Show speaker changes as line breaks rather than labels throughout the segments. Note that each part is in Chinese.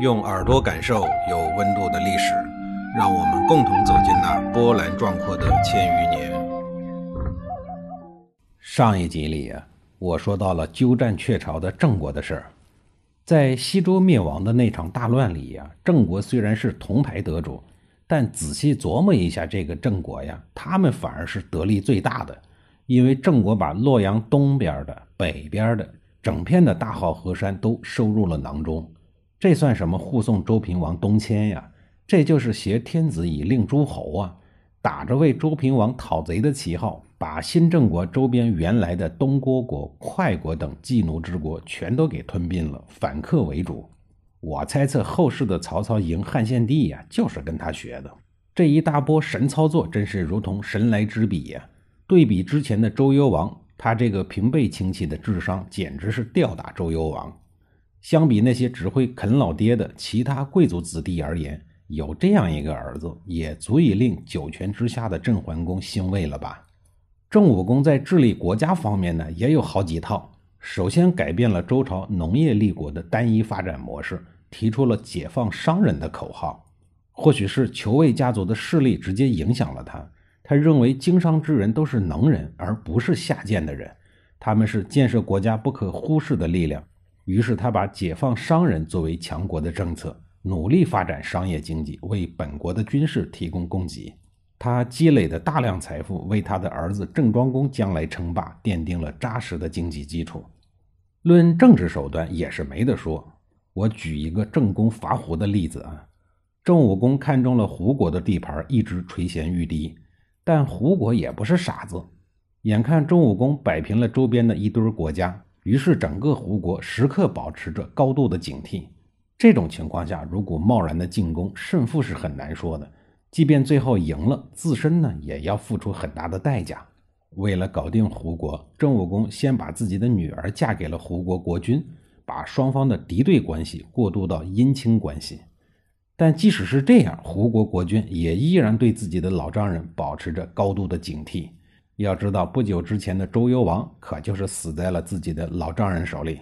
用耳朵感受有温度的历史，让我们共同走进那波澜壮阔的千余年。上一集里啊，我说到了鸠占鹊巢的郑国的事儿。在西周灭亡的那场大乱里呀，郑国虽然是铜牌得主，但仔细琢磨一下，这个郑国呀，他们反而是得利最大的，因为郑国把洛阳东边的、北边的整片的大好河山都收入了囊中。这算什么护送周平王东迁呀？这就是挟天子以令诸侯啊！打着为周平王讨贼的旗号，把新郑国周边原来的东郭国、快国等妓奴之国全都给吞并了，反客为主。我猜测后世的曹操赢汉献帝呀，就是跟他学的。这一大波神操作，真是如同神来之笔呀！对比之前的周幽王，他这个平辈亲戚的智商简直是吊打周幽王。相比那些只会啃老爹的其他贵族子弟而言，有这样一个儿子，也足以令九泉之下的郑桓公欣慰了吧？郑武公在治理国家方面呢，也有好几套。首先改变了周朝农业立国的单一发展模式，提出了解放商人的口号。或许是裘卫家族的势力直接影响了他，他认为经商之人都是能人，而不是下贱的人，他们是建设国家不可忽视的力量。于是他把解放商人作为强国的政策，努力发展商业经济，为本国的军事提供供给。他积累的大量财富，为他的儿子郑庄公将来称霸奠定了扎实的经济基础。论政治手段也是没得说。我举一个郑公伐胡的例子啊。郑武公看中了胡国的地盘，一直垂涎欲滴。但胡国也不是傻子，眼看郑武公摆平了周边的一堆国家。于是，整个胡国时刻保持着高度的警惕。这种情况下，如果贸然的进攻，胜负是很难说的。即便最后赢了，自身呢也要付出很大的代价。为了搞定胡国，郑武公先把自己的女儿嫁给了胡国国君，把双方的敌对关系过渡到姻亲关系。但即使是这样，胡国国君也依然对自己的老丈人保持着高度的警惕。要知道，不久之前的周幽王可就是死在了自己的老丈人手里，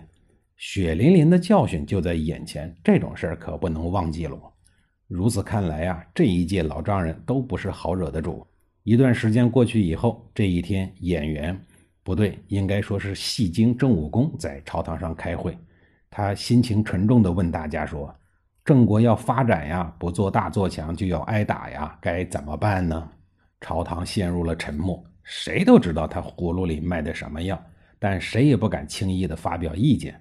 血淋淋的教训就在眼前，这种事儿可不能忘记了。如此看来啊，这一届老丈人都不是好惹的主。一段时间过去以后，这一天，演员不对，应该说是戏精郑武公在朝堂上开会，他心情沉重地问大家说：“郑国要发展呀，不做大做强就要挨打呀，该怎么办呢？”朝堂陷入了沉默。谁都知道他葫芦里卖的什么药，但谁也不敢轻易的发表意见。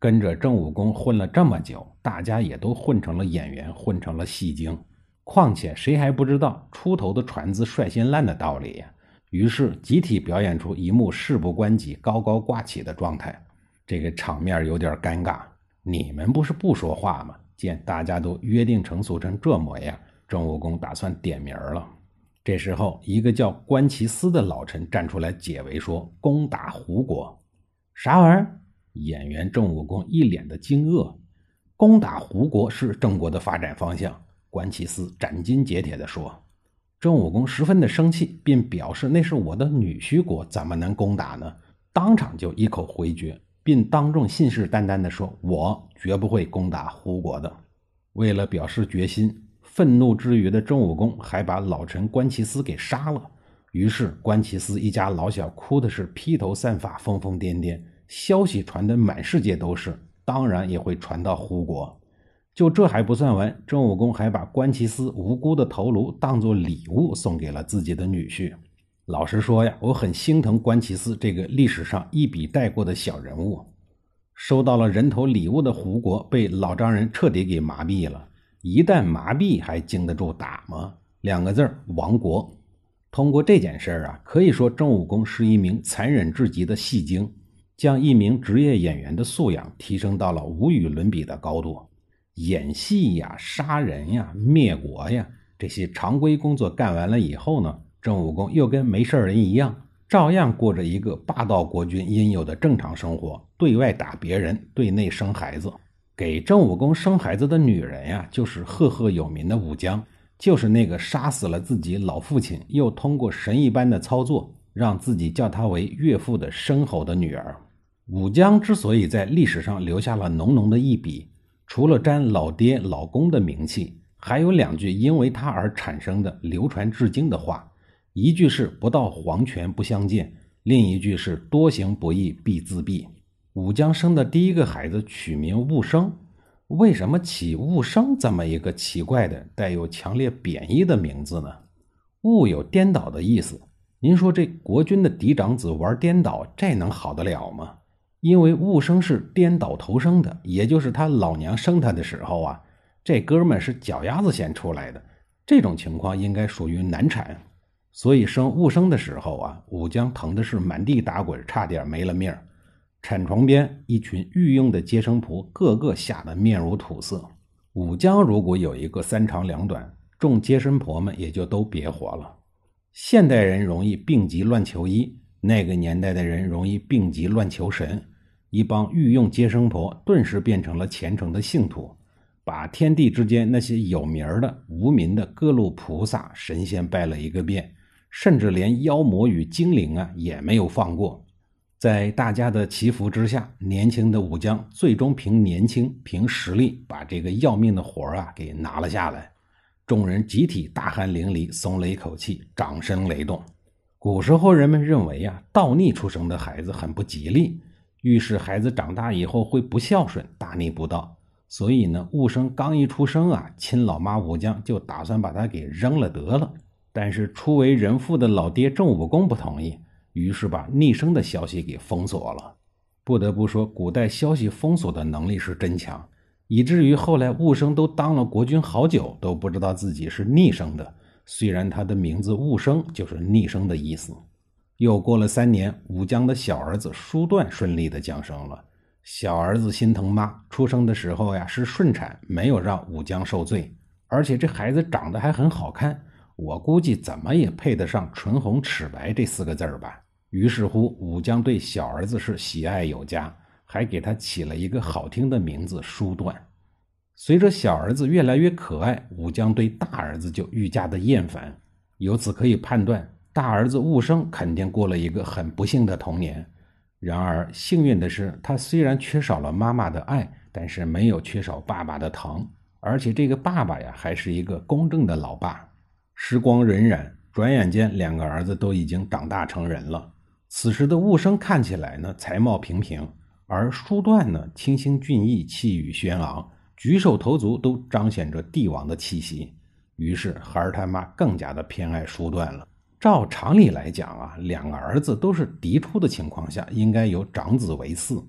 跟着郑武公混了这么久，大家也都混成了演员，混成了戏精。况且谁还不知道出头的船子率先烂的道理呀？于是集体表演出一幕事不关己、高高挂起的状态。这个场面有点尴尬。你们不是不说话吗？见大家都约定成俗成这模样，郑武公打算点名了。这时候，一个叫关其思的老臣站出来解围，说：“攻打胡国，啥玩意儿？”演员郑武公一脸的惊愕。攻打胡国是郑国的发展方向。关其思斩钉截铁地说。郑武公十分的生气，并表示那是我的女婿国，怎么能攻打呢？当场就一口回绝，并当众信誓旦旦地说：“我绝不会攻打胡国的。”为了表示决心。愤怒之余的郑武公还把老臣关其斯给杀了，于是关其斯一家老小哭的是披头散发、疯疯癫癫，消息传得满世界都是，当然也会传到胡国。就这还不算完，郑武公还把关其斯无辜的头颅当作礼物送给了自己的女婿。老实说呀，我很心疼关其斯这个历史上一笔带过的小人物。收到了人头礼物的胡国被老丈人彻底给麻痹了。一旦麻痹，还经得住打吗？两个字，亡国。通过这件事儿啊，可以说郑武公是一名残忍至极的戏精，将一名职业演员的素养提升到了无与伦比的高度。演戏呀，杀人呀，灭国呀，这些常规工作干完了以后呢，郑武公又跟没事人一样，照样过着一个霸道国君应有的正常生活，对外打别人，对内生孩子。给郑武公生孩子的女人呀，就是赫赫有名的武姜，就是那个杀死了自己老父亲，又通过神一般的操作让自己叫他为岳父的申侯的女儿。武姜之所以在历史上留下了浓浓的一笔，除了沾老爹、老公的名气，还有两句因为他而产生的流传至今的话，一句是“不到黄泉不相见”，另一句是“多行不义必自毙”。武姜生的第一个孩子取名武生，为什么起武生这么一个奇怪的、带有强烈贬义的名字呢？武有颠倒的意思。您说这国君的嫡长子玩颠倒，这能好得了吗？因为戊生是颠倒头生的，也就是他老娘生他的时候啊，这哥们是脚丫子先出来的，这种情况应该属于难产，所以生戊生的时候啊，武姜疼的是满地打滚，差点没了命产床边，一群御用的接生婆个个吓得面如土色。武姜如果有一个三长两短，众接生婆们也就都别活了。现代人容易病急乱求医，那个年代的人容易病急乱求神。一帮御用接生婆顿时变成了虔诚的信徒，把天地之间那些有名的、无名的各路菩萨神仙拜了一个遍，甚至连妖魔与精灵啊也没有放过。在大家的祈福之下，年轻的武将最终凭年轻、凭实力把这个要命的活啊给拿了下来。众人集体大汗淋漓，松了一口气，掌声雷动。古时候人们认为呀，倒逆出生的孩子很不吉利，预示孩子长大以后会不孝顺、大逆不道。所以呢，戊生刚一出生啊，亲老妈武姜就打算把他给扔了得了。但是初为人父的老爹郑武公不同意，于是把逆生的消息给封锁了。不得不说，古代消息封锁的能力是真强。以至于后来戊生都当了国君好久，都不知道自己是逆生的。虽然他的名字戊生就是逆生的意思。又过了三年，武姜的小儿子叔段顺利的降生了。小儿子心疼妈，出生的时候呀是顺产，没有让武姜受罪。而且这孩子长得还很好看，我估计怎么也配得上“唇红齿白”这四个字儿吧。于是乎，武姜对小儿子是喜爱有加。还给他起了一个好听的名字叔段。随着小儿子越来越可爱，武将对大儿子就愈加的厌烦。由此可以判断，大儿子武生肯定过了一个很不幸的童年。然而幸运的是，他虽然缺少了妈妈的爱，但是没有缺少爸爸的疼。而且这个爸爸呀，还是一个公正的老爸。时光荏苒，转眼间两个儿子都已经长大成人了。此时的武生看起来呢，才貌平平。而叔段呢，清新俊逸，气宇轩昂，举手投足都彰显着帝王的气息。于是孩儿他妈更加的偏爱叔段了。照常理来讲啊，两个儿子都是嫡出的情况下，应该由长子为嗣。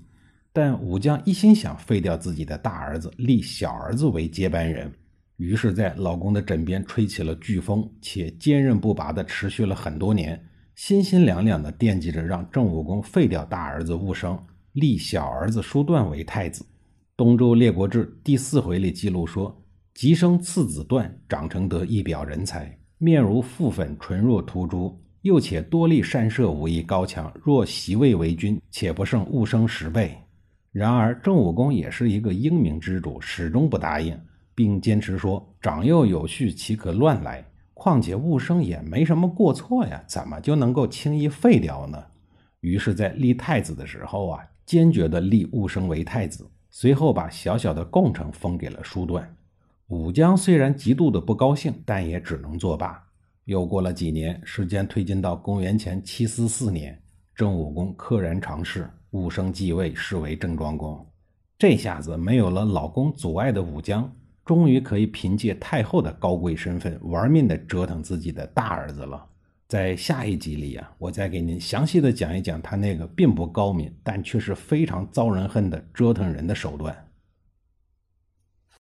但武将一心想废掉自己的大儿子，立小儿子为接班人，于是，在老公的枕边吹起了飓风，且坚韧不拔的持续了很多年，心心两两的惦记着让郑武公废掉大儿子武生。立小儿子叔段为太子，《东周列国志》第四回里记录说：“吉生次子段，长成得一表人才，面如覆粉，唇若涂朱，又且多力善射，武艺高强。若袭位为君，且不胜武生十倍。”然而郑武公也是一个英明之主，始终不答应，并坚持说：“长幼有序，岂可乱来？况且武生也没什么过错呀，怎么就能够轻易废掉呢？”于是，在立太子的时候啊。坚决地立武生为太子，随后把小小的贡城封给了叔段。武将虽然极度的不高兴，但也只能作罢。又过了几年，时间推进到公元前七四四年，郑武公溘然长逝，武生继位，是为郑庄公。这下子没有了老公阻碍的武将，终于可以凭借太后的高贵身份，玩命的折腾自己的大儿子了。在下一集里啊，我再给您详细的讲一讲他那个并不高明，但却是非常遭人恨的折腾人的手段。